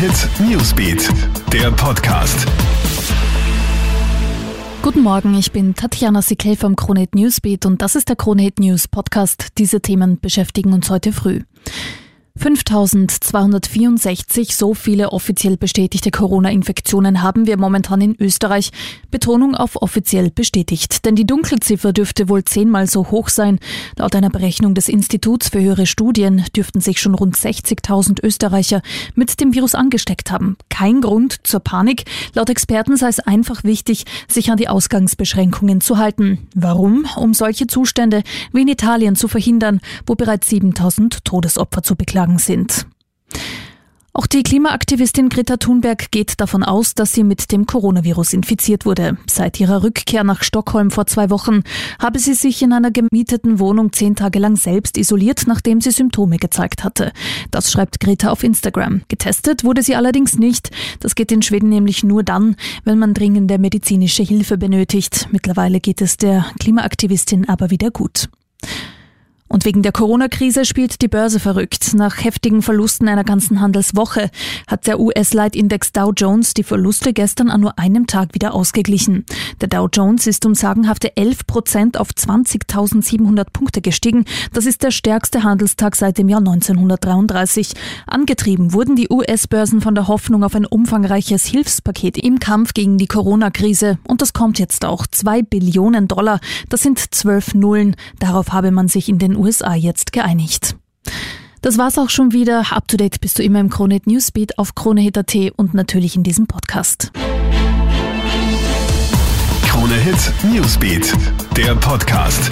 Hit Newsbeat, der Podcast. Guten Morgen, ich bin Tatjana Sikel vom Kronehit Newsbeat und das ist der Kronehit News Podcast. Diese Themen beschäftigen uns heute früh. 5264, so viele offiziell bestätigte Corona-Infektionen haben wir momentan in Österreich. Betonung auf offiziell bestätigt. Denn die Dunkelziffer dürfte wohl zehnmal so hoch sein. Laut einer Berechnung des Instituts für höhere Studien dürften sich schon rund 60.000 Österreicher mit dem Virus angesteckt haben. Kein Grund zur Panik. Laut Experten sei es einfach wichtig, sich an die Ausgangsbeschränkungen zu halten. Warum? Um solche Zustände wie in Italien zu verhindern, wo bereits 7000 Todesopfer zu beklagen angeschlagen sind. Auch die Klimaaktivistin Greta Thunberg geht davon aus, dass sie mit dem Coronavirus infiziert wurde. Seit ihrer Rückkehr nach Stockholm vor zwei Wochen habe sie sich in einer gemieteten Wohnung zehn Tage lang selbst isoliert, nachdem sie Symptome gezeigt hatte. Das schreibt Greta auf Instagram. Getestet wurde sie allerdings nicht. Das geht in Schweden nämlich nur dann, wenn man dringende medizinische Hilfe benötigt. Mittlerweile geht es der Klimaaktivistin aber wieder gut. Und wegen der Corona-Krise spielt die Börse verrückt. Nach heftigen Verlusten einer ganzen Handelswoche hat der US-Leitindex Dow Jones die Verluste gestern an nur einem Tag wieder ausgeglichen. Der Dow Jones ist um sagenhafte 11 Prozent auf 20.700 Punkte gestiegen. Das ist der stärkste Handelstag seit dem Jahr 1933. Angetrieben wurden die US-Börsen von der Hoffnung auf ein umfangreiches Hilfspaket im Kampf gegen die Corona-Krise. Und das kommt jetzt auch. Zwei Billionen Dollar. Das sind zwölf Nullen. Darauf habe man sich in den USA jetzt geeinigt. Das war's auch schon wieder. Up to date bist du immer im Kronehit Newsbeat auf Kronehit.at und natürlich in diesem Podcast. Kronehit Newsbeat, der Podcast.